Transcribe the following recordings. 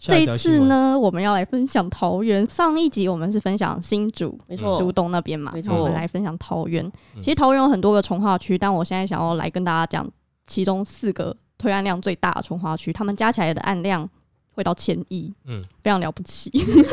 这一次呢，我们要来分享桃园。上一集我们是分享新竹，没错，竹东那边嘛。没错，我们来分享桃园。其实桃园有很多个从化区，但我现在想要来跟大家讲，其中四个推案量最大的从化区，他们加起来的案量会到千亿，嗯，非常了不起。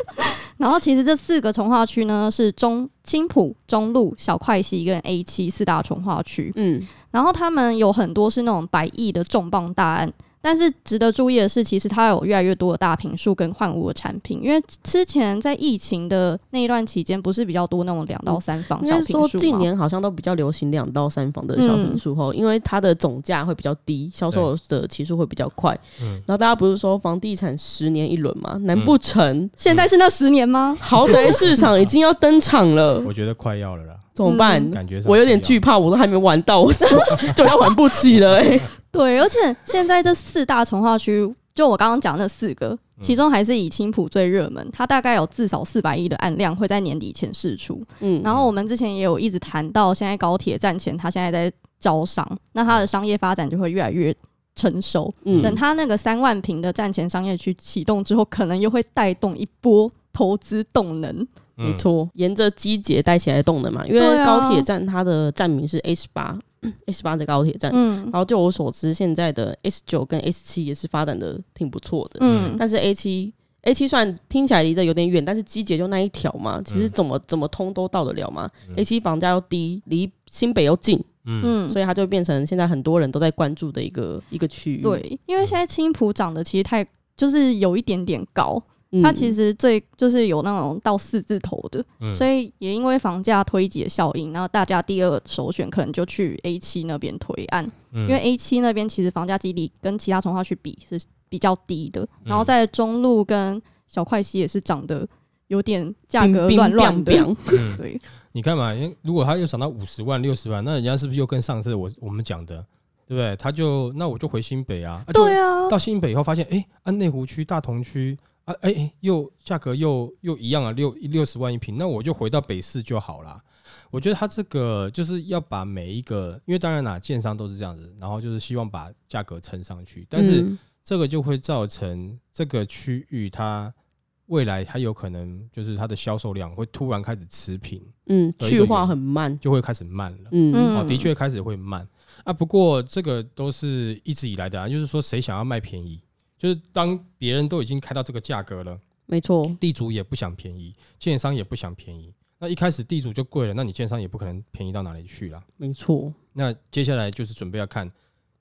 然后其实这四个从化区呢，是中青浦、中路、小块溪跟 A 七四大从化区，嗯，然后他们有很多是那种百亿的重磅大案。但是值得注意的是，其实它有越来越多的大平数跟换屋的产品，因为之前在疫情的那一段期间，不是比较多那种两到三房小平数吗？应该说近年好像都比较流行两到三房的小平数后，因为它的总价会比较低，销售的期数会比较快。嗯，然后大家不是说房地产十年一轮吗？难不成现在是那十年吗？豪宅市场已经要登场了？我觉得快要了啦。怎么办？感觉我有点惧怕，我都还没玩到，我就就 要玩不起了哎。对，而且现在这四大从化区，就我刚刚讲那四个，其中还是以青浦最热门，它大概有至少四百亿的案量会在年底前释出。嗯，然后我们之前也有一直谈到，现在高铁站前它现在在招商，那它的商业发展就会越来越成熟。嗯，等它那个三万平的站前商业区启动之后，可能又会带动一波投资动能。没错，沿着机捷带起来动能嘛，因为高铁站它的站名是 H 八。S 八的高铁站，嗯，然后就我所知，现在的 S 九跟 S 七也是发展的挺不错的，嗯，但是 A 七 A 七算听起来离得有点远，但是机捷就那一条嘛，其实怎么怎么通都到得了嘛。嗯、A 七房价又低，离新北又近，嗯，所以它就变成现在很多人都在关注的一个一个区域。对，因为现在青浦涨的其实太就是有一点点高。它其实最就是有那种到四字头的，嗯、所以也因为房价推挤的效应，然后大家第二首选可能就去 A 七那边推案，嗯、因为 A 七那边其实房价基底跟其他从化区比是比较低的，嗯、然后在中路跟小块西也是涨得有点价格乱乱的。对，你看嘛，因为如果它又涨到五十万、六十万，那人家是不是又跟上次我我们讲的，对不对？他就那我就回新北啊，对啊，到新北以后发现，哎，安内湖区、大同区。啊，哎、欸，又价格又又一样啊，六六十万一平，那我就回到北市就好啦。我觉得他这个就是要把每一个，因为当然啦，建商都是这样子，然后就是希望把价格撑上去，但是这个就会造成这个区域它未来它有可能就是它的销售量会突然开始持平，嗯，去化很慢，就会开始慢了，嗯，哦，的确开始会慢啊。不过这个都是一直以来的啊，就是说谁想要卖便宜。就是当别人都已经开到这个价格了，没错，地主也不想便宜，建商也不想便宜。那一开始地主就贵了，那你建商也不可能便宜到哪里去了。没错。那接下来就是准备要看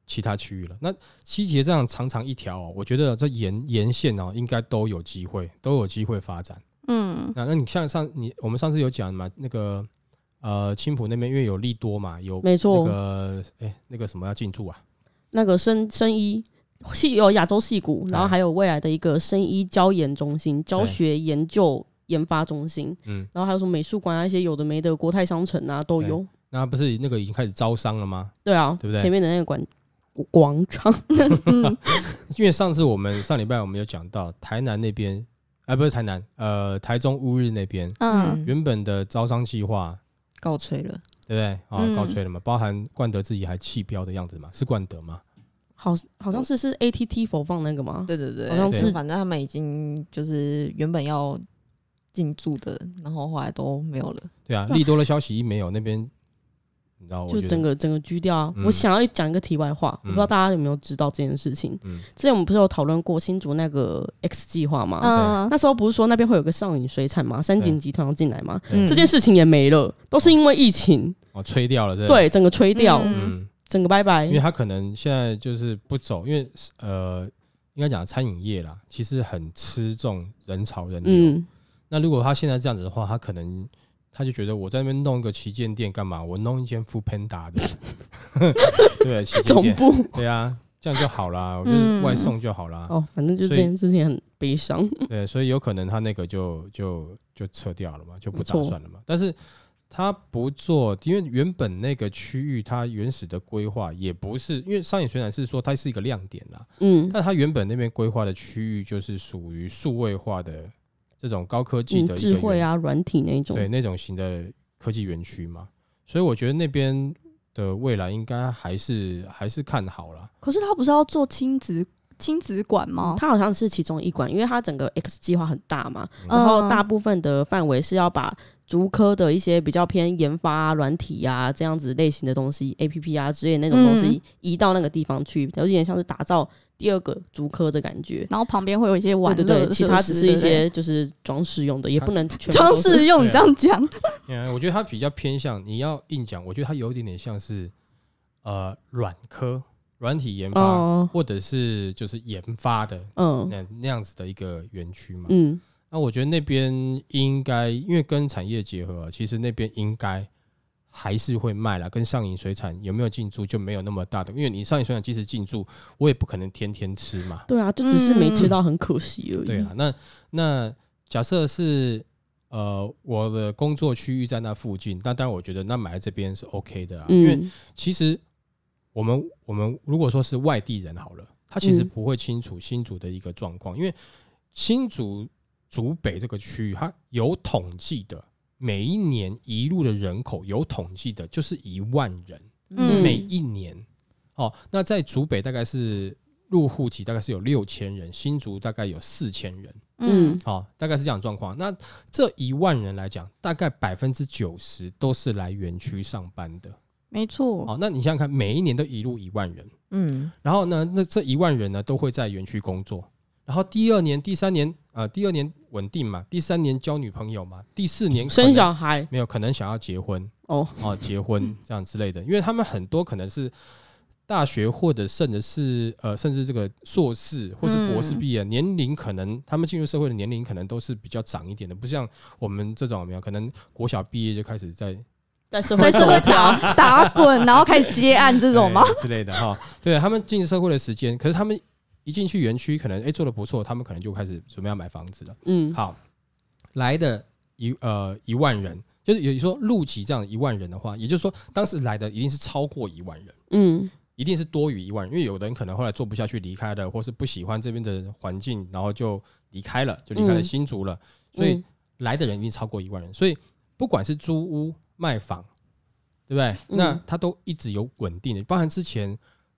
其他区域了。那西捷这样长长一条喔，我觉得这沿沿线哦，应该都有机会，都有机会发展。嗯。那那你像上你我们上次有讲嘛，那个呃青浦那边因为有利多嘛，有没错，那个哎那个什么要进驻啊？那个生生医。系有亚洲戏谷，然后还有未来的一个生医教研中心、教学研究研发中心，嗯，然后还有什么美术馆啊，一些有的没的国泰商城啊都有。那不是那个已经开始招商了吗？对啊，对不对？前面的那个馆广场，因为上次我们上礼拜我们有讲到台南那边，哎，不是台南，呃，台中乌日那边，嗯，原本的招商计划告吹了，对不对？啊，告吹了嘛，包含冠德自己还弃标的样子嘛，是冠德吗？好，好像是是 ATT 否放那个吗？对对对，好像是，反正他们已经就是原本要进驻的，然后后来都没有了。对啊，利多的消息一没有，那边你知道，就整个整个居掉啊。我想要讲一个题外话，我不知道大家有没有知道这件事情。嗯，之前我们不是有讨论过新竹那个 X 计划吗？嗯，那时候不是说那边会有个上影水产吗？三井集团要进来吗？这件事情也没了，都是因为疫情哦，吹掉了，对，整个吹掉。嗯。整个拜拜，因为他可能现在就是不走，因为呃，应该讲餐饮业啦，其实很吃重人潮人流。嗯、那如果他现在这样子的话，他可能他就觉得我在那边弄一个旗舰店干嘛？我弄一间 foodpanda 的，对，旗舰店，总部，对啊，这样就好啦，我觉得外送就好啦。哦，反正就这件事情很悲伤。对，所以有可能他那个就就就撤掉了嘛，就不打算了嘛。但是。他不做，因为原本那个区域它原始的规划也不是，因为上野水产是说它是一个亮点啦，嗯，但它原本那边规划的区域就是属于数位化的这种高科技的智慧啊软体那种，对那种型的科技园区嘛，所以我觉得那边的未来应该还是还是看好了。可是他不是要做亲子？亲子馆吗？它好像是其中一馆，因为它整个 X 计划很大嘛，然后大部分的范围是要把竹科的一些比较偏研发啊、软体啊这样子类型的东西，APP 啊之类的那种东西移到那个地方去，有点像是打造第二个竹科的感觉。然后旁边会有一些玩乐，对对对，其他只是一些就是装饰用的，也不能全装饰用。你这样讲，嗯，我觉得它比较偏向你要硬讲，我觉得它有一点点像是呃软科。软体研发，哦、或者是就是研发的，嗯，那那样子的一个园区嘛，嗯，那我觉得那边应该，因为跟产业结合，其实那边应该还是会卖啦。跟上影水产有没有进驻就没有那么大的，因为你上影水产即使进驻，我也不可能天天吃嘛。对啊，就只是没吃到，很可惜而已。对啊，那那假设是呃我的工作区域在那附近，那当然我觉得那买在这边是 OK 的啊，因为其实。我们我们如果说是外地人好了，他其实不会清楚新竹的一个状况，因为新竹竹北这个区域，它有统计的，每一年移入的人口有统计的，就是一万人，每一年。哦，那在竹北大概是入户籍大概是有六千人，新竹大概有四千人，嗯，好，大概是这样状况。那这一万人来讲，大概百分之九十都是来园区上班的。没错，哦，那你想想看，每一年都移入一万人，嗯，然后呢，那这一万人呢都会在园区工作，然后第二年、第三年，呃，第二年稳定嘛，第三年交女朋友嘛，第四年生小孩，没有可能想要结婚哦，哦，结婚 这样之类的，因为他们很多可能是大学或者甚至是呃，甚至这个硕士或是博士毕业，年龄可能他们进入社会的年龄可能都是比较长一点的，不像我们这种没有可能国小毕业就开始在。在社会上打滚，然后开始接案这种吗？之类的哈，对他们进社会的时间，可是他们一进去园区，可能哎做的不错，他们可能就开始准备要买房子了。嗯，好，来的一呃一万人，就是有说入籍这样一万人的话，也就是说当时来的一定是超过一万人，嗯，一定是多于一万人，因为有的人可能后来做不下去离开了，或是不喜欢这边的环境，然后就离开了，就离开了新竹了，所以来的人一定超过一万人，所以不管是租屋。卖房，对不对？那它都一直有稳定的，包含之前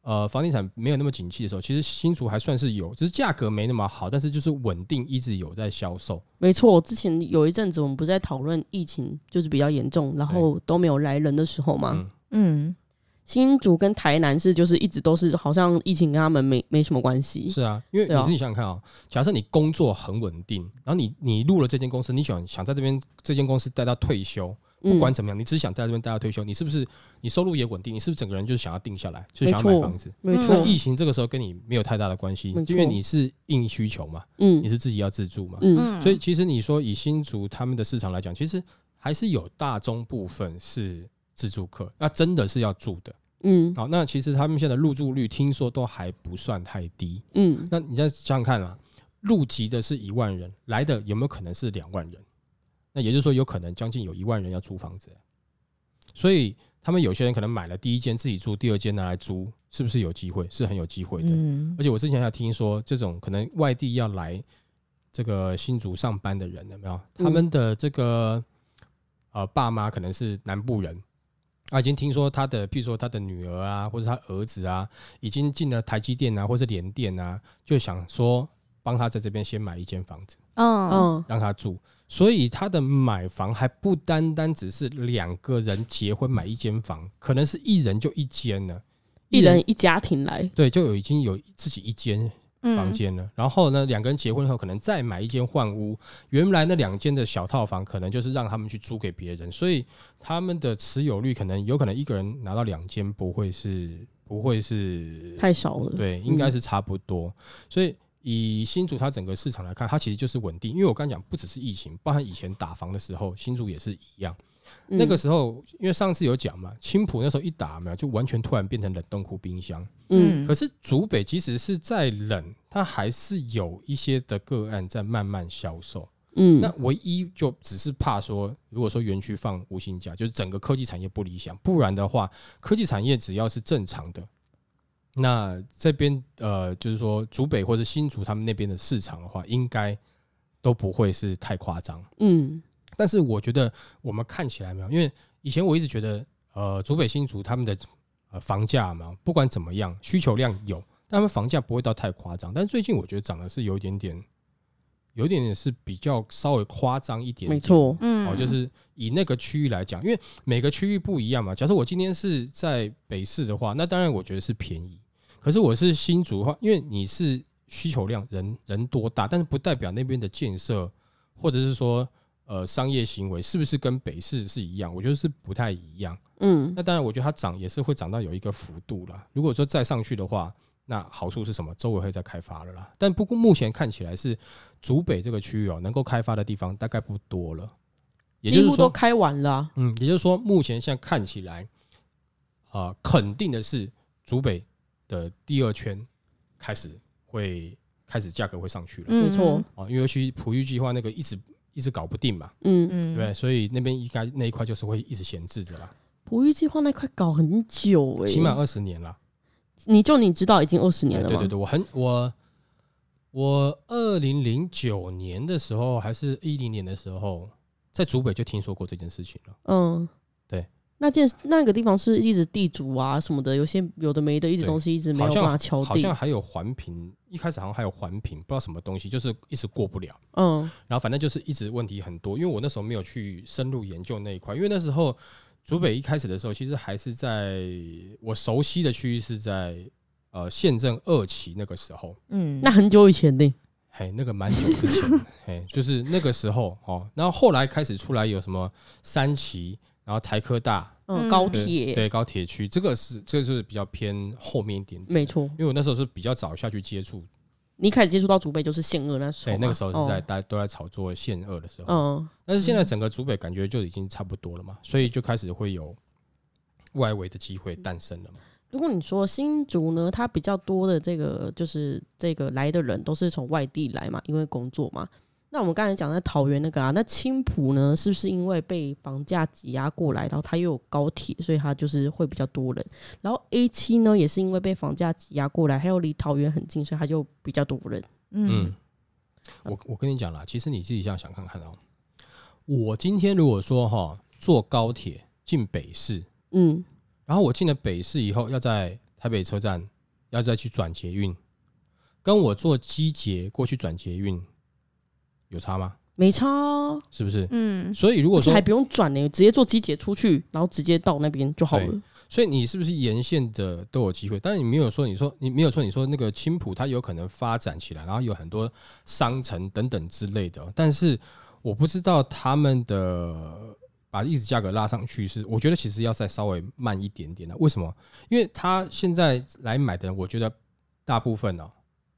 呃房地产没有那么景气的时候，其实新竹还算是有，只是价格没那么好，但是就是稳定一直有在销售。没错，之前有一阵子我们不是在讨论疫情就是比较严重，然后都没有来人的时候吗？嗯，新竹跟台南是就是一直都是好像疫情跟他们没没什么关系。是啊，因为你自己想想看啊、喔，假设你工作很稳定，然后你你入了这间公司，你想想在这边这间公司待到退休。不管怎么样，你只想在这边待到退休，你是不是你收入也稳定？你是不是整个人就是想要定下来，就想要买房子？没错，疫情这个时候跟你没有太大的关系，因为你是硬需求嘛，嗯，你是自己要自住嘛，嗯，所以其实你说以新竹他们的市场来讲，其实还是有大中部分是自住客，那真的是要住的，嗯，好，那其实他们现在入住率听说都还不算太低，嗯，那你再想想看啊，入籍的是一万人，来的有没有可能是两万人？那也就是说，有可能将近有一万人要租房子，所以他们有些人可能买了第一间自己住，第二间拿来租，是不是有机会？是很有机会的。而且我之前还听说，这种可能外地要来这个新竹上班的人，有没有？他们的这个呃爸妈可能是南部人，啊，已经听说他的，譬如说他的女儿啊，或者他儿子啊，已经进了台积电啊，或是联电啊，就想说帮他在这边先买一间房子，嗯嗯，让他住。所以他的买房还不单单只是两个人结婚买一间房，可能是一人就一间呢，一人一家庭来，对，就有已经有自己一间房间了。然后呢，两个人结婚后可能再买一间换屋，原来那两间的小套房可能就是让他们去租给别人，所以他们的持有率可能有可能一个人拿到两间不会是不会是太少了，对，应该是差不多，所以。以新竹它整个市场来看，它其实就是稳定。因为我刚讲，不只是疫情，包含以前打房的时候，新竹也是一样。那个时候，因为上次有讲嘛，青浦那时候一打嘛，就完全突然变成冷冻库、冰箱。嗯。可是竹北即使是再冷，它还是有一些的个案在慢慢销售。嗯，那唯一就只是怕说，如果说园区放无薪假，就是整个科技产业不理想。不然的话，科技产业只要是正常的，那这边呃，就是说竹北或者新竹他们那边的市场的话，应该都不会是太夸张。嗯，但是我觉得我们看起来没有，因为以前我一直觉得，呃，竹北新竹他们的呃房价嘛，不管怎么样，需求量有，但他们房价不会到太夸张。但是最近我觉得涨的是有一点点。有点点是比较稍微夸张一点，点，没错，嗯，哦，就是以那个区域来讲，因为每个区域不一样嘛。假设我今天是在北市的话，那当然我觉得是便宜。可是我是新竹的话，因为你是需求量人人多大，但是不代表那边的建设或者是说呃商业行为是不是跟北市是一样？我觉得是不太一样。嗯，那当然我觉得它涨也是会涨到有一个幅度啦。如果说再上去的话。那好处是什么？周围会再开发了啦，但不过目前看起来是竹北这个区域哦，能够开发的地方大概不多了，也就是说几乎都开完了啊。嗯，也就是说目前现在看起来，啊，肯定的是竹北的第二圈开始会开始价格会上去了，没错。啊，因为去璞玉计划那个一直一直搞不定嘛，嗯。嗯，对，所以那边应该那一块就是会一直闲置着啦。璞玉计划那块搞很久哎，起码二十年了。你就你知道已经二十年了吗？对对对，我很我我二零零九年的时候，还是一零年的时候，在竹北就听说过这件事情了。嗯，对，那件那个地方是一直地主啊什么的，有些有的没的，一直东西一直没有办法敲定，好像还有环评，一开始好像还有环评，不知道什么东西，就是一直过不了。嗯，然后反正就是一直问题很多，因为我那时候没有去深入研究那一块，因为那时候。竹北一开始的时候，其实还是在我熟悉的区域，是在呃县政二期那个时候。嗯，那很久以前呢？嘿，那个蛮久之前，嘿，就是那个时候哦。然后后来开始出来有什么三期，然后台科大，嗯，高铁，对，高铁区，这个是这个是比较偏后面一点点，没错。因为我那时候是比较早下去接触。你开始接触到竹北就是限二那时候，对，那个时候是在大家都在炒作限二的时候，嗯，但是现在整个竹北感觉就已经差不多了嘛，所以就开始会有外围的机会诞生了嘛。如果你说新竹呢，它比较多的这个就是这个来的人都是从外地来嘛，因为工作嘛。那我们刚才讲在桃园那个啊，那青浦呢，是不是因为被房价挤压过来，然后它又有高铁，所以它就是会比较多人。然后 A 七呢，也是因为被房价挤压过来，还有离桃园很近，所以它就比较多人。嗯，我我跟你讲啦，其实你自己这样想看看哦。我今天如果说哈坐高铁进北市，嗯，然后我进了北市以后，要在台北车站要再去转捷运，跟我坐机捷过去转捷运。有差吗？没差啊，是不是？嗯，所以如果说还不用转呢，直接坐机捷出去，然后直接到那边就好了。所以你是不是沿线的都有机会？但是你没有说，你说你没有说，你说那个青浦它有可能发展起来，然后有很多商城等等之类的。但是我不知道他们的把历史价格拉上去是，我觉得其实要再稍微慢一点点的。为什么？因为他现在来买的人，我觉得大部分呢。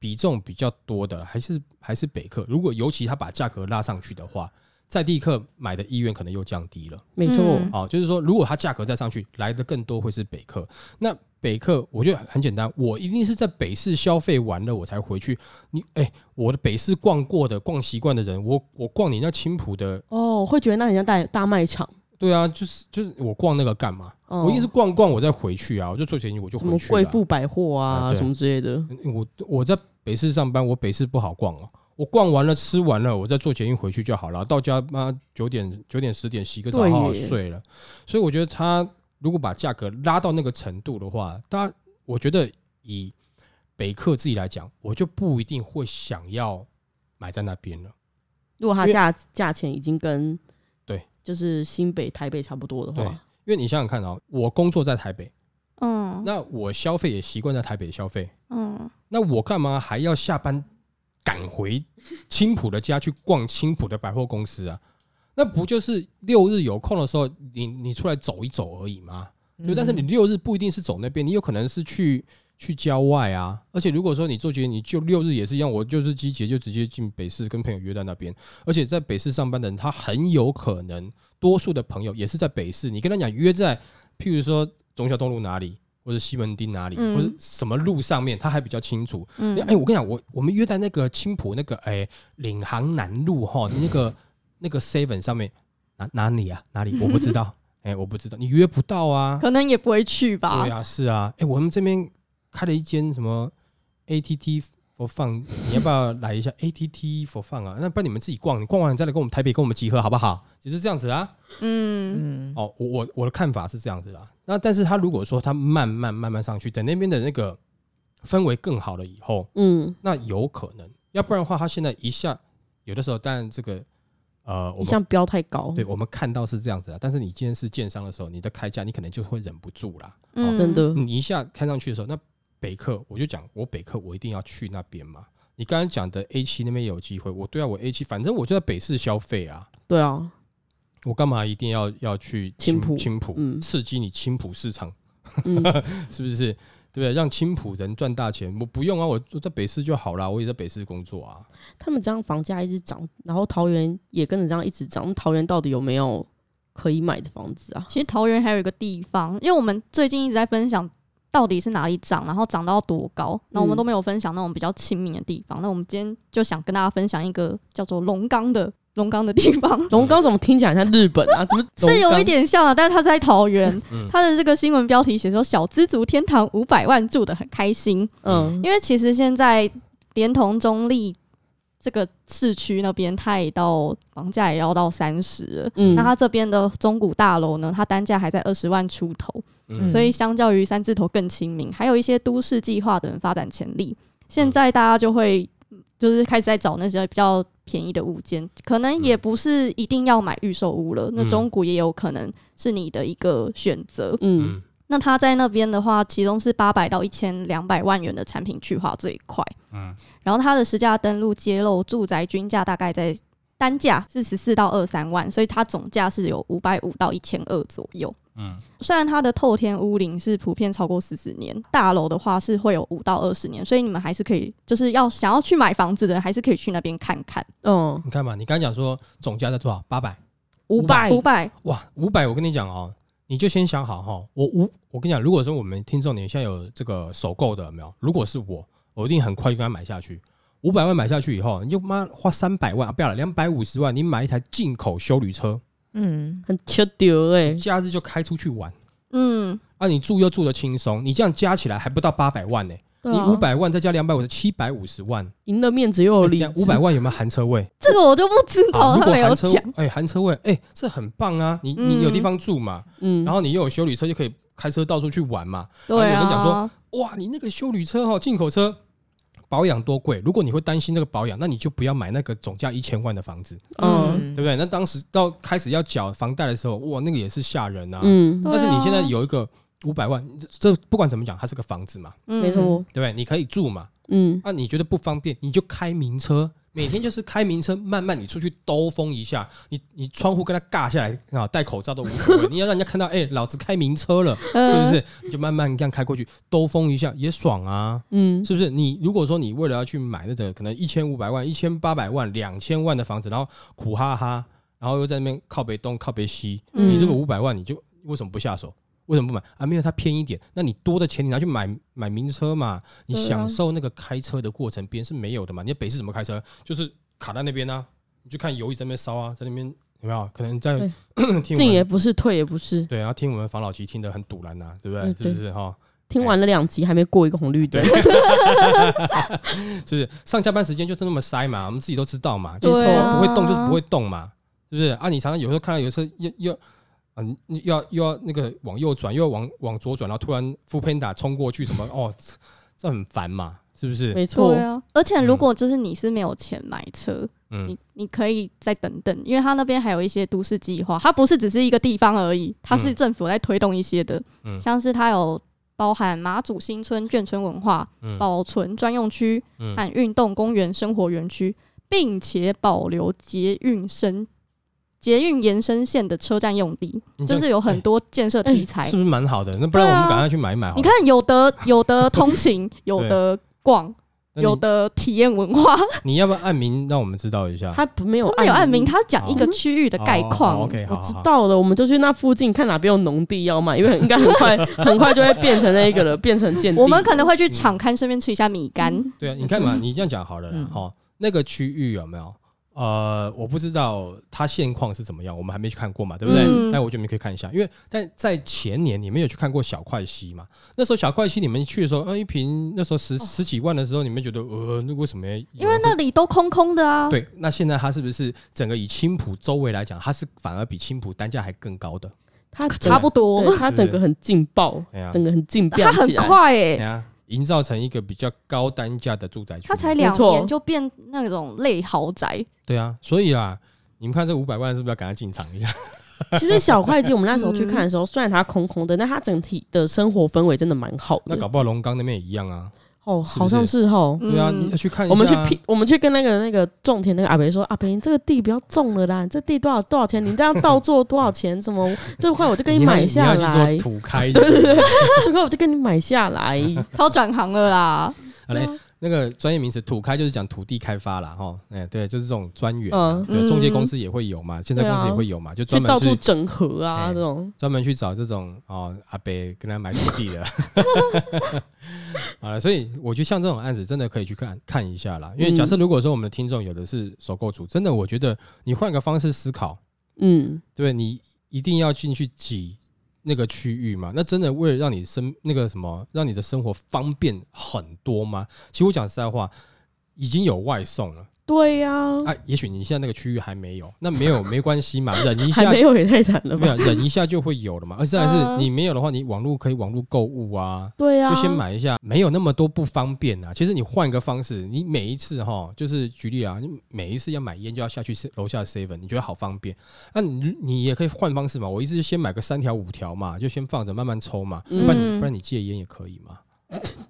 比重比较多的还是还是北客，如果尤其他把价格拉上去的话，在地客买的意愿可能又降低了。没错，啊，就是说，如果它价格再上去，来的更多会是北客。那北客，我觉得很简单，我一定是在北市消费完了，我才回去。你，哎、欸，我的北市逛过的、逛习惯的人，我我逛你那青浦的，哦，会觉得那很像大大卖场。对啊，就是就是我逛那个干嘛？哦、我一定是逛逛，我再回去啊，我就做捷运，我就回去。贵妇百货啊，啊什么之类的。我我在。北市上班，我北市不好逛哦。我逛完了，吃完了，我再坐捷运回去就好了。到家妈九点九点十点洗个澡，好好睡了。所以我觉得他如果把价格拉到那个程度的话，他我觉得以北客自己来讲，我就不一定会想要买在那边了。如果他价价钱已经跟对，就是新北台北差不多的话，因为你想想看啊，我工作在台北。嗯，那我消费也习惯在台北消费。嗯，那我干嘛还要下班赶回青浦的家去逛青浦的百货公司啊？那不就是六日有空的时候，你你出来走一走而已吗？对，但是你六日不一定是走那边，你有可能是去去郊外啊。而且如果说你做决定，你就六日也是一样，我就是机捷就直接进北市跟朋友约在那边。而且在北市上班的人，他很有可能多数的朋友也是在北市。你跟他讲约在，譬如说。忠孝东路哪里，或或者西门町哪里，嗯、或者什么路上面，他还比较清楚。嗯，哎、欸，我跟你讲，我我们约在那个青浦那个哎领航南路哈，那个 那个 seven 上面哪哪里啊？哪里？我不知道。哎、欸，我不知道，你约不到啊，可能也不会去吧。对啊，是啊。哎、欸，我们这边开了一间什么 ATT。for fun，你要不要来一下 ATT for fun 啊？那不然你们自己逛，你逛完你再来跟我们台北跟我们集合好不好？就是这样子啊。嗯嗯。哦，我我我的看法是这样子啊。那但是他如果说他慢慢慢慢上去，等那边的那个氛围更好了以后，嗯，那有可能。要不然的话，他现在一下有的时候，当然这个呃，一下标太高。对，我们看到是这样子啊。但是你今天是建商的时候，你的开价你可能就会忍不住啦。嗯，真的。你一下看上去的时候，那。北客，我就讲我北客，我一定要去那边嘛。你刚才讲的 A 七那边有机会，我对啊，我 A 七，反正我就在北市消费啊。对啊，我干嘛一定要要去青浦？青浦，嗯，刺激你青浦市场，嗯、是不是？对不对？让青浦人赚大钱，我不用啊，我我在北市就好啦，我也在北市工作啊。他们这样房价一直涨，然后桃园也跟着这样一直涨，桃园到底有没有可以买的房子啊？其实桃园还有一个地方，因为我们最近一直在分享。到底是哪里涨，然后涨到多高？那我们都没有分享那种比较亲民的地方。嗯、那我们今天就想跟大家分享一个叫做龙冈的 龙冈的地方。龙冈怎么听起来像日本啊？怎么 是有一点像啊？但是它是在桃园。它的这个新闻标题写说：“小资族天堂五百万住的很开心。”嗯，因为其实现在连同中坜这个市区那边，它也到房价也要到三十了。嗯，那它这边的中古大楼呢，它单价还在二十万出头。所以相较于三字头更亲民，还有一些都市计划等发展潜力。现在大家就会就是开始在找那些比较便宜的物件，可能也不是一定要买预售屋了。那中古也有可能是你的一个选择。嗯，那他在那边的话，其中是八百到一千两百万元的产品去化最快。嗯，然后它的实价登录揭露住宅均价大概在单价是十四到二三万，所以它总价是有五百五到一千二左右。嗯，虽然它的透天屋龄是普遍超过四十年，大楼的话是会有五到二十年，所以你们还是可以，就是要想要去买房子的人，还是可以去那边看看。嗯，你看嘛，你刚才讲说总价在多少？八百、五百、五百。哇，五百！我跟你讲哦，你就先想好哈。我五，我跟你讲，如果说我们听众你现在有这个首购的有没有？如果是我，我一定很快就跟他买下去。五百万买下去以后，你就妈花三百万啊，不要了，两百五十万，你买一台进口修旅车。嗯，很缺丢哎，假日就开出去玩，嗯，啊，你住又住得轻松，你这样加起来还不到八百万呢，你五百万再加两百五十，七百五十万，赢了面子又有利。五百万有没有含车位？这个我就不知道，他没有讲。哎，含车位，哎，这很棒啊，你你有地方住嘛，嗯，然后你又有修理车，就可以开车到处去玩嘛。对啊，有人讲说，哇，你那个修理车哈，进口车。保养多贵？如果你会担心那个保养，那你就不要买那个总价一千万的房子，嗯，对不对？那当时到开始要缴房贷的时候，哇，那个也是吓人啊。嗯，但是你现在有一个五百万，这不管怎么讲，它是个房子嘛，没错，对不对？你可以住嘛，嗯，那你觉得不方便，你就开名车。每天就是开名车，慢慢你出去兜风一下，你你窗户跟他尬下来啊，戴口罩都无所谓。你要让人家看到，哎、欸，老子开名车了，是不是？你就慢慢这样开过去，兜风一下也爽啊，嗯，是不是？你如果说你为了要去买那个可能一千五百万、一千八百万、两千万的房子，然后苦哈哈，然后又在那边靠北东、靠北西，你这个五百万你就为什么不下手？为什么不买啊？没有它偏一点，那你多的钱你拿去买买名车嘛？你享受那个开车的过程，别人是没有的嘛？你在北市怎么开车？就是卡在那边啊，你就看油一直在那边烧啊，在那边有没有？可能在 进也不是，退也不是。对，然后听我们房老吉听得很堵然呐，对不对？是不是哈？听完了两集还没过一个红绿灯，是不是？上下班时间就是那么塞嘛？我们自己都知道嘛，就是不会动就是不会动嘛，是不是？啊，你常常有时候看到有时候又又。啊，你要又要那个往右转，又要往往左转，然后突然 foodpanda 冲过去，什么哦，这很烦嘛，是不是？没错啊。而且如果就是你是没有钱买车，嗯，你你可以再等等，因为他那边还有一些都市计划，它不是只是一个地方而已，它是政府在推动一些的，嗯，像是它有包含马祖新村眷村文化保存专用区和运动公园生活园区，并且保留捷运生。捷运延伸线的车站用地，就是有很多建设题材，是不是蛮好的？那不然我们赶快去买一买。你看，有的有的通勤，有的逛，有的体验文化。你要不要按名让我们知道一下？他不没有没有按名，他讲一个区域的概况。OK，我知道了，我们就去那附近看哪边有农地要卖，因为应该很快 很快就会变成那一个了，变成建地。我们可能会去场刊，顺便吃一下米干。对啊，你看嘛，你这样讲好了，哈，那个区域有没有？呃，我不知道它现况是怎么样，我们还没去看过嘛，对不对？嗯、但我觉得你们可以看一下，因为但在前年你们有去看过小块溪嘛？那时候小块溪你们去的时候，呃，一瓶那时候十十几万的时候，你们觉得呃，那为什么？因为那里都空空的啊。对，那现在它是不是整个以青浦周围来讲，它是反而比青浦单价还更高的？它差不多，它整个很劲爆，整个很劲爆，它很快哎、欸。营造成一个比较高单价的住宅区，它才两年就变那种类豪宅。对啊，所以啊，你们看这五百万是不是要赶快进场一下？其实小会计我们那时候去看的时候，虽然它空空的，但它整体的生活氛围真的蛮好的。那搞不好龙岗那边也一样啊。哦，好像是哦。对啊，你要去看一下。我们去批，我们去跟那个那个种田那个阿伯说：“阿伯，你这个地不要种了啦，这地多少多少钱？你这样倒做多少钱？怎么 这块我就给你买下来？土开，对对对，这块我就给你买下来。他要转行了啦。好嘞。那个专业名词土开就是讲土地开发啦。哈，哎，对，就是这种专员，对，中介公司也会有嘛，现在公司也会有嘛，就专门到处整合啊，这种专门去找这种哦阿伯跟他买土地的。好了，所以我觉得像这种案子真的可以去看看一下啦。因为假设如果说我们的听众有的是首购族，真的我觉得你换个方式思考，嗯，对，你一定要进去挤。那个区域嘛，那真的为了让你生那个什么，让你的生活方便很多吗？其实我讲实在话，已经有外送了。对呀，啊，也许你现在那个区域还没有，那没有 没关系嘛，忍一下，没有也太惨了，没有忍一下就会有了嘛。而且还是你没有的话，你网络可以网络购物啊，对呀，就先买一下，没有那么多不方便啊。其实你换一个方式，你每一次哈，就是举例啊，你每一次要买烟就要下去楼下 seven，你觉得好方便，那你你也可以换方式嘛。我一次先买个三条五条嘛，就先放着慢慢抽嘛，不然不然你戒烟也可以嘛，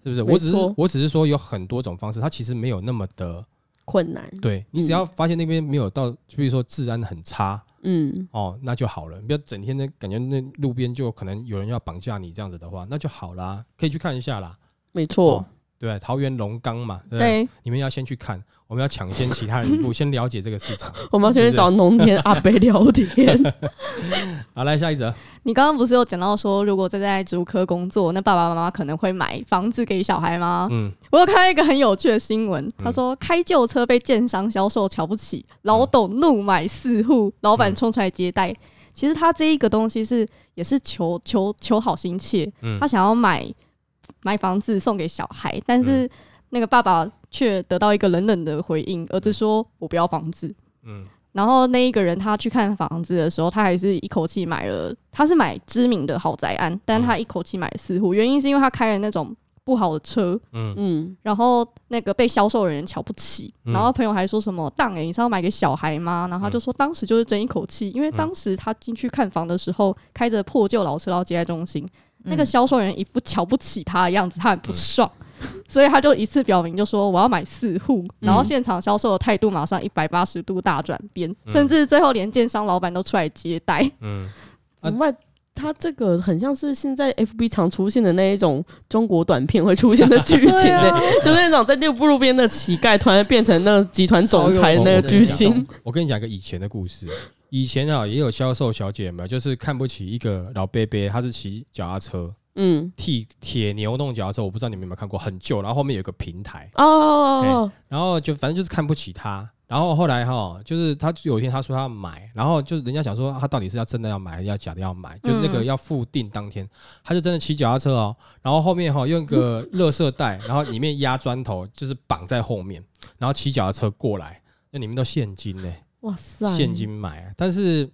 是不是？我只是我只是说有很多种方式，它其实没有那么的。困难，对，你只要发现那边没有到，就比如说治安很差，嗯，哦，那就好了。你不要整天的感觉那路边就可能有人要绑架你这样子的话，那就好啦，可以去看一下啦。没错。哦对，桃园龙岗嘛，对，对，你们要先去看，我们要抢先其他人一步，先了解这个市场。我们要先去找农田阿伯聊天。好，来下一则。你刚刚不是有讲到说，如果在在竹科工作，那爸爸妈妈可能会买房子给小孩吗？嗯，我有看到一个很有趣的新闻，他说开旧车被建商销售瞧不起，老董怒买四户，老板冲出来接待。其实他这一个东西是也是求求求好心切，他想要买。买房子送给小孩，但是那个爸爸却得到一个冷冷的回应，儿子说：“我不要房子。”嗯，然后那一个人他去看房子的时候，他还是一口气买了，他是买知名的豪宅案，但他一口气买四户，原因是因为他开了那种不好的车，嗯嗯，然后那个被销售人员瞧不起，然后朋友还说什么：“当哎，你是要买给小孩吗？”然后他就说：“当时就是争一口气，因为当时他进去看房的时候，开着破旧老车到接待中心。”那个销售员一副瞧不起他的样子，他很不爽，所以他就一次表明，就说我要买四户，然后现场销售的态度马上一百八十度大转变，甚至最后连建商老板都出来接待。嗯，怎么办？他这个很像是现在 FB 常出现的那一种中国短片会出现的剧情 呢，就是那种在六步路边的乞丐突然变成那个集团总裁的那个剧情。我跟你讲一个以前的故事。以前啊，也有销售小姐嘛，就是看不起一个老伯伯，他是骑脚踏车，嗯，替铁牛弄脚踏车，我不知道你们有没有看过，很旧，然后后面有一个平台。哦，然后就反正就是看不起他，然后后来哈，就是他有一天他说他要买，然后就是人家想说他到底是要真的要买，还是要假的要买，就那个要付定当天，他就真的骑脚踏车哦，然后后面哈用个垃圾袋，然后里面压砖头，就是绑在后面，然后骑脚踏车过来，那里面都现金呢。哇塞！现金买，但是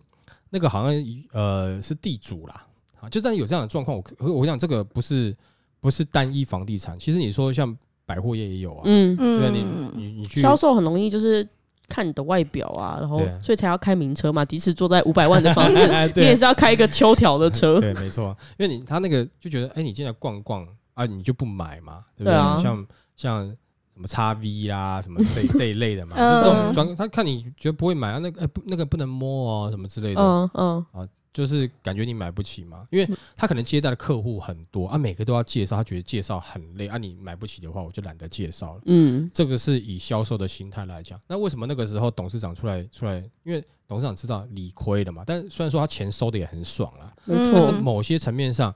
那个好像呃是地主啦，啊，就算有这样的状况，我我想这个不是不是单一房地产，其实你说像百货业也有啊，嗯。嗯，对，你你你去销售很容易就是看你的外表啊，然后所以才要开名车嘛，即使坐在五百万的房子，你也是要开一个秋条的车，对，没错，因为你他那个就觉得，哎，你进来逛逛啊，你就不买嘛，对不对？像像。什么叉 V 啦，什么这 这一类的嘛，就这种专他看你觉得不会买啊，那个哎不那个不能摸哦，什么之类的，嗯嗯啊，就是感觉你买不起嘛，因为他可能接待的客户很多啊，每个都要介绍，他觉得介绍很累啊，你买不起的话，我就懒得介绍了。嗯，这个是以销售的心态来讲。那为什么那个时候董事长出来出来？因为董事长知道理亏了嘛，但虽然说他钱收的也很爽啊，没错。但是某些层面上，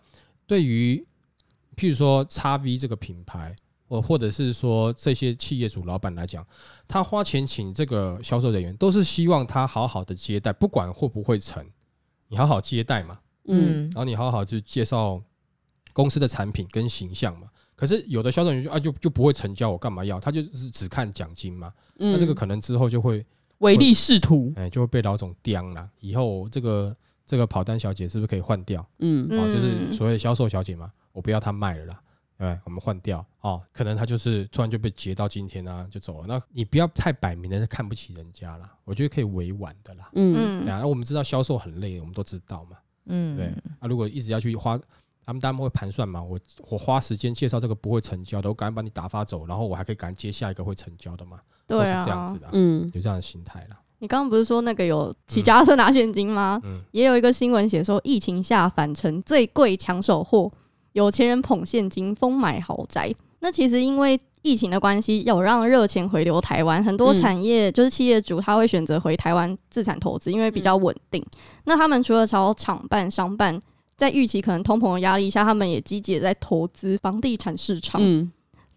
对于譬如说叉 V 这个品牌，或或者是说这些企业主老板来讲，他花钱请这个销售人员，都是希望他好好的接待，不管会不会成。你好好接待嘛，嗯，然后你好好去介绍公司的产品跟形象嘛。可是有的销售人员就啊就就不会成交，我干嘛要？他就是只看奖金嘛。那这个可能之后就会唯利是图，哎，就会被老总刁了。以后这个这个跑单小姐是不是可以换掉？嗯，啊，就是所谓的销售小姐嘛，我不要她卖了啦。对，我们换掉哦，可能他就是突然就被截到今天啊，就走了。那你不要太摆明的看不起人家啦，我觉得可以委婉的啦。嗯，然后我们知道销售很累，我们都知道嘛。嗯，对啊，如果一直要去花，他们他们会盘算嘛，我我花时间介绍这个不会成交的，我赶紧把你打发走，然后我还可以赶紧接下一个会成交的嘛。对啊，都是这样子的。嗯，有这样的心态啦。你刚刚不是说那个有骑脚踏车拿现金吗？嗯，也有一个新闻写说，疫情下返程最贵抢手货。有钱人捧现金疯买豪宅，那其实因为疫情的关系，有让热钱回流台湾，很多产业就是企业主他会选择回台湾自产投资，因为比较稳定。那他们除了朝厂办、商办，在预期可能通膨的压力下，他们也积极在投资房地产市场，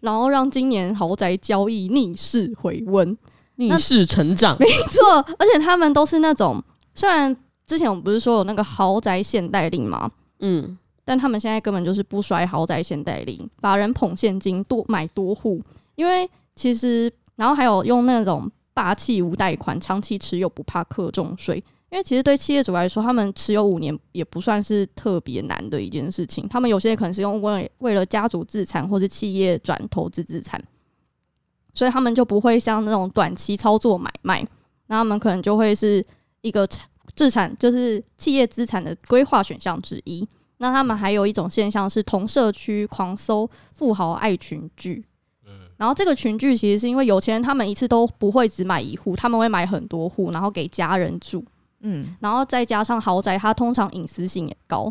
然后让今年豪宅交易逆势回温、逆势成长。没错，而且他们都是那种，虽然之前我们不是说有那个豪宅限贷令吗？嗯。但他们现在根本就是不甩豪宅先贷令，把人捧现金多买多户，因为其实然后还有用那种霸气无贷款，长期持有不怕课重税，因为其实对企业主来说，他们持有五年也不算是特别难的一件事情。他们有些可能是用为为了家族资产或是企业转投资资产，所以他们就不会像那种短期操作买卖，那他们可能就会是一个资产，就是企业资产的规划选项之一。那他们还有一种现象是同社区狂搜富豪爱群聚，嗯，然后这个群聚其实是因为有钱人他们一次都不会只买一户，他们会买很多户，然后给家人住，嗯，然后再加上豪宅，它通常隐私性也高，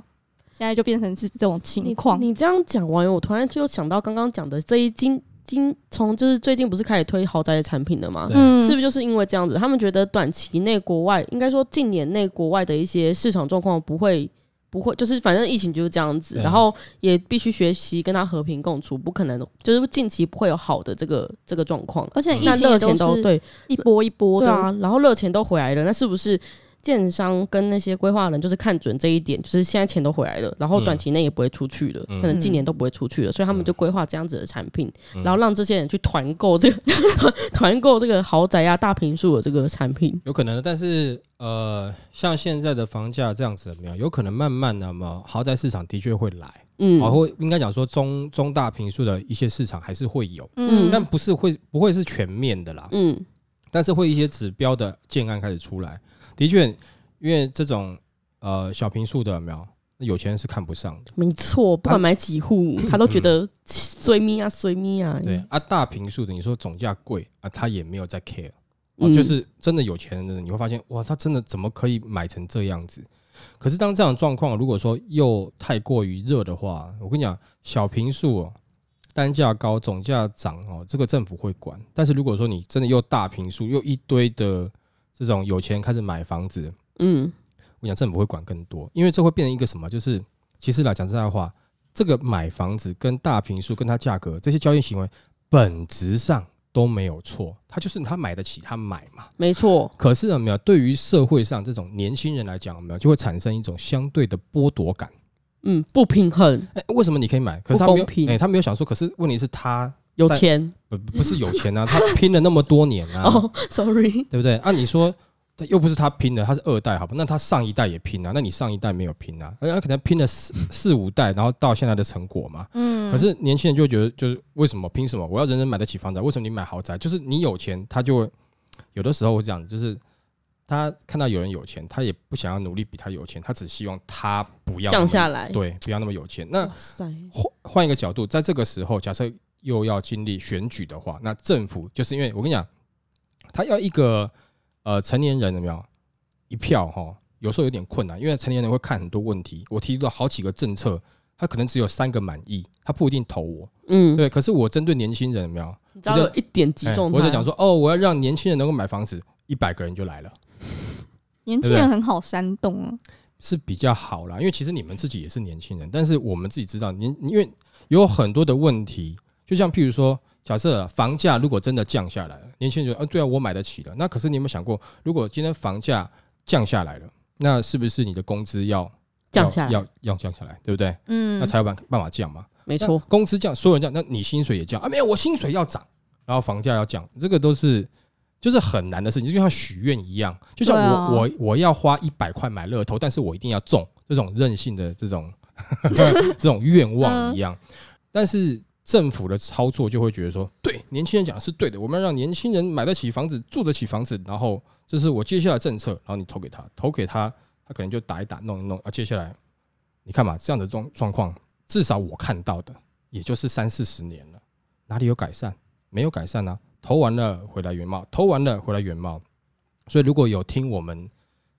现在就变成是这种情况。你这样讲完，我突然就想到刚刚讲的这一金金从就是最近不是开始推豪宅的产品了吗？嗯，是不是就是因为这样子，他们觉得短期内国外应该说近年内国外的一些市场状况不会。不会，就是反正疫情就是这样子，然后也必须学习跟他和平共处，不可能就是近期不会有好的这个这个状况，而且疫情都对一波一波的，对啊，然后热钱都回来了，那是不是？建商跟那些规划人就是看准这一点，就是现在钱都回来了，然后短期内也不会出去了，嗯、可能今年都不会出去了，所以他们就规划这样子的产品，嗯、然后让这些人去团购这个 团购这个豪宅啊、大平数的这个产品。有可能，但是呃，像现在的房价这样子怎么样，有可能慢慢的嘛，豪宅市场的确会来，嗯，然后应该讲说中中大平数的一些市场还是会有，嗯，但不是会不会是全面的啦，嗯，但是会一些指标的建案开始出来。的确，因为这种呃小平数的有没有，有钱人是看不上的。没错，不管买几户，他，他都觉得随咪啊随咪啊。对啊，大平数的你说总价贵啊，他也没有在 care。哦，就是真的有钱人，你会发现哇，他真的怎么可以买成这样子？可是当这样状况如果说又太过于热的话，我跟你讲，小平数哦，单价高，总价涨哦，这个政府会管。但是如果说你真的又大平数又一堆的。这种有钱人开始买房子，嗯，我想政府会管更多，因为这会变成一个什么？就是其实来讲实在话，这个买房子跟大平数跟它价格这些交易行为本质上都没有错，他就是他买得起，他买嘛，没错。可是有没有对于社会上这种年轻人来讲，有没有就会产生一种相对的剥夺感？嗯，不平衡。哎，为什么你可以买？可是他没有，哎，他没有想说，可是问题是他。有钱不不是有钱啊，他拼了那么多年啊。哦，sorry，对不对？啊，你说又不是他拼的，他是二代，好吧？那他上一代也拼啊，那你上一代没有拼啊？他可能拼了四四五代，然后到现在的成果嘛。嗯。可是年轻人就觉得，就是为什么拼什么？我要人人买得起房子，为什么你买豪宅？就是你有钱，他就会有的时候我讲，就是他看到有人有钱，他也不想要努力比他有钱，他只希望他不要降下来，对，不要那么有钱。那换换一个角度，在这个时候，假设。又要经历选举的话，那政府就是因为我跟你讲，他要一个呃成年人有没有一票哈，有时候有点困难，因为成年人会看很多问题。我提出了好几个政策，他可能只有三个满意，他不一定投我。嗯，对。可是我针对年轻人有没有？只要有一点击中，我就讲说哦，我要让年轻人能够买房子，一百个人就来了。年轻人很好煽动啊，是比较好啦。因为其实你们自己也是年轻人，但是我们自己知道，年因为有很多的问题，就像譬如说。假设房价如果真的降下来了，年轻人觉得，嗯，对啊，我买得起的。那可是你有没有想过，如果今天房价降下来了，那是不是你的工资要降下来？要要降下来，对不对？嗯，那才有办办法降嘛。没错，工资降，所有人降，那你薪水也降啊？没有，我薪水要涨，然后房价要降，这个都是就是很难的事情，就像许愿一样，就像我、啊、我我要花一百块买乐透，但是我一定要中这种任性的这种 这种愿望一样，但是。政府的操作就会觉得说，对年轻人讲是对的，我们要让年轻人买得起房子，住得起房子，然后这是我接下来政策，然后你投给他，投给他，他可能就打一打，弄一弄啊。接下来你看嘛，这样的状状况，至少我看到的也就是三四十年了，哪里有改善？没有改善啊！投完了回来原貌，投完了回来原貌。所以如果有听我们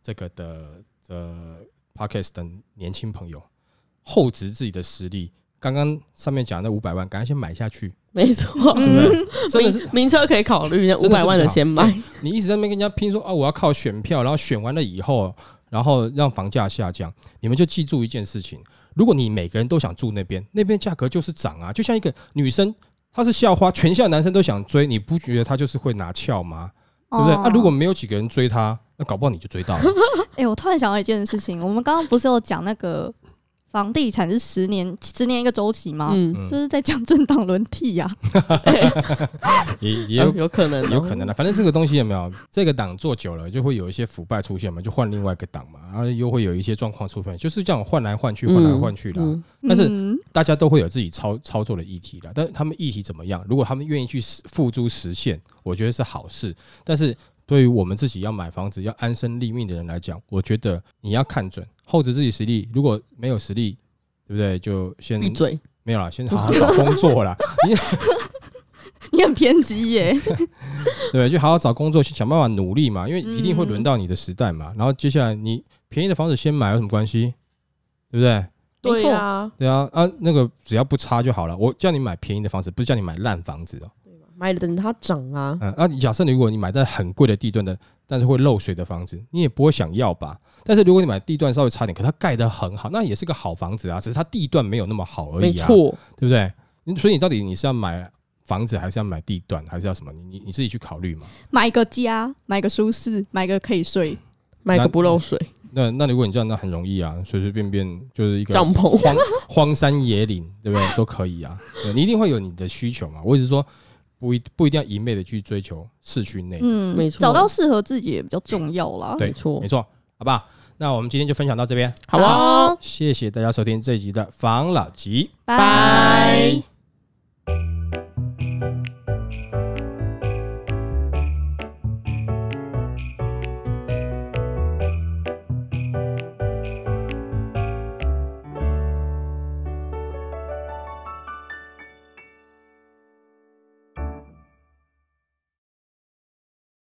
这个的的 podcast 的年轻朋友，厚植自己的实力。刚刚上面讲的那五百万，赶快先买下去。没错，嗯，真的是名车可以考虑，那五百万的先买。你一直在那边跟人家拼说啊，我要靠选票，然后选完了以后，然后让房价下降。你们就记住一件事情：如果你每个人都想住那边，那边价格就是涨啊。就像一个女生，她是校花，全校男生都想追，你不觉得她就是会拿翘吗？对不对？啊，如果没有几个人追她，那搞不好你就追到了。哎，我突然想到一件事情，我们刚刚不是有讲那个？房地产是十年，十年一个周期吗？嗯，就是在讲政党轮替呀，也也有有可能，有可能的。反正这个东西有没有，这个党做久了，就会有一些腐败出现嘛，就换另外一个党嘛，然后又会有一些状况出现，就是这样换来换去，换来换去的。但是大家都会有自己操操作的议题的，但是他们议题怎么样？如果他们愿意去付诸实现，我觉得是好事。但是对于我们自己要买房子、要安身立命的人来讲，我觉得你要看准。厚植自己实力，如果没有实力，对不对？就先闭嘴，没有了，先好好找工作啦。你 你很偏激耶，对，就好好找工作，想办法努力嘛，因为一定会轮到你的时代嘛。然后接下来你便宜的房子先买有什么关系？对不对？对啊，对啊，啊，那个只要不差就好了。我叫你买便宜的房子，不是叫你买烂房子哦。买了等它涨啊！嗯，啊，假设你如果你买在很贵的地段的，但是会漏水的房子，你也不会想要吧？但是如果你买地段稍微差点，可它盖得很好，那也是个好房子啊，只是它地段没有那么好而已啊，没错，对不对？所以你到底你是要买房子，还是要买地段，还是要什么？你你自己去考虑嘛。买个家，买个舒适，买个可以睡，买个不漏水。那那如果你这样，那很容易啊，随随便便就是一个帐篷，荒荒山野岭，对不对？都可以啊。你一定会有你的需求嘛。我只是说。不一不一定要一昧的去追求市区内，嗯，没错，找到适合自己也比较重要啦。对，没错，没错，好不好？那我们今天就分享到这边，好啊，谢谢大家收听这一集的防老吉，拜。